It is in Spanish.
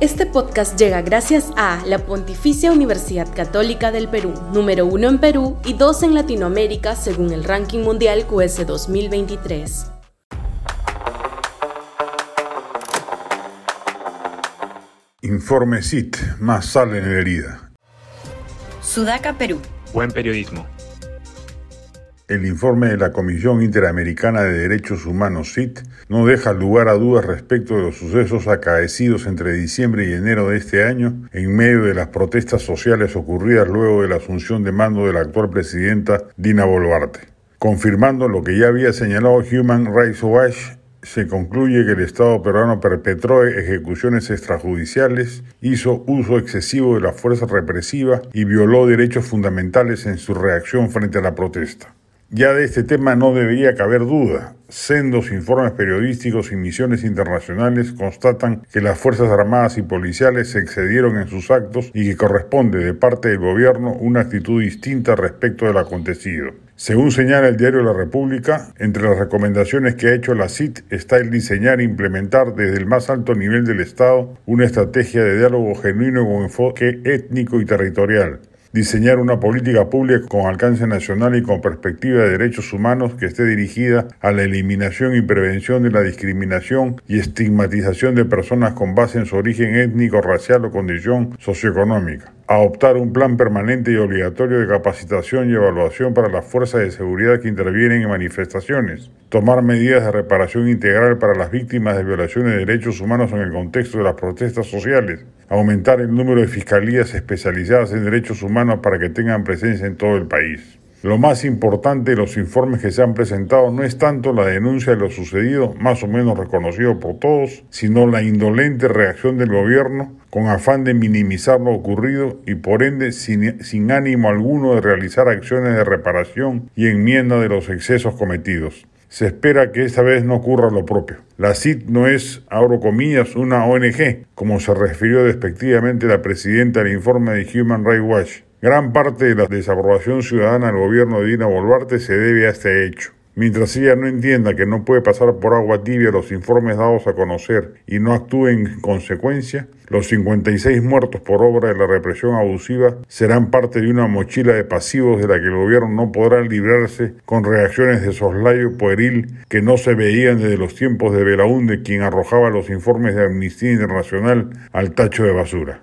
Este podcast llega gracias a la Pontificia Universidad Católica del Perú, número uno en Perú y dos en Latinoamérica según el ranking mundial QS 2023. Informe CIT, más sal en la herida. Sudaca, Perú. Buen periodismo. El informe de la Comisión Interamericana de Derechos Humanos CIT no deja lugar a dudas respecto de los sucesos acaecidos entre diciembre y enero de este año en medio de las protestas sociales ocurridas luego de la asunción de mando de la actual presidenta Dina Boluarte. Confirmando lo que ya había señalado Human Rights Watch, se concluye que el Estado peruano perpetró ejecuciones extrajudiciales, hizo uso excesivo de la fuerza represiva y violó derechos fundamentales en su reacción frente a la protesta. Ya de este tema no debería caber duda. Sendos informes periodísticos y misiones internacionales constatan que las Fuerzas Armadas y Policiales se excedieron en sus actos y que corresponde de parte del gobierno una actitud distinta respecto del acontecido. Según señala el diario La República, entre las recomendaciones que ha hecho la CIT está el diseñar e implementar desde el más alto nivel del Estado una estrategia de diálogo genuino con enfoque étnico y territorial diseñar una política pública con alcance nacional y con perspectiva de derechos humanos que esté dirigida a la eliminación y prevención de la discriminación y estigmatización de personas con base en su origen étnico, racial o condición socioeconómica adoptar un plan permanente y obligatorio de capacitación y evaluación para las fuerzas de seguridad que intervienen en manifestaciones, tomar medidas de reparación integral para las víctimas de violaciones de derechos humanos en el contexto de las protestas sociales, aumentar el número de fiscalías especializadas en derechos humanos para que tengan presencia en todo el país. Lo más importante de los informes que se han presentado no es tanto la denuncia de lo sucedido, más o menos reconocido por todos, sino la indolente reacción del gobierno con afán de minimizar lo ocurrido y por ende sin, ánimo alguno de realizar acciones de reparación y enmienda de los excesos cometidos. Se espera que esta vez no ocurra lo propio. La CIT no es, abro comillas, una ONG, como se refirió despectivamente la presidenta del informe de Human Rights Watch. Gran parte de la desaprobación ciudadana al gobierno de Dina Boluarte se debe a este hecho. Mientras ella no entienda que no puede pasar por agua tibia los informes dados a conocer y no actúe en consecuencia, los 56 muertos por obra de la represión abusiva serán parte de una mochila de pasivos de la que el gobierno no podrá librarse con reacciones de soslayo pueril que no se veían desde los tiempos de Belaúnde, quien arrojaba los informes de Amnistía Internacional al tacho de basura.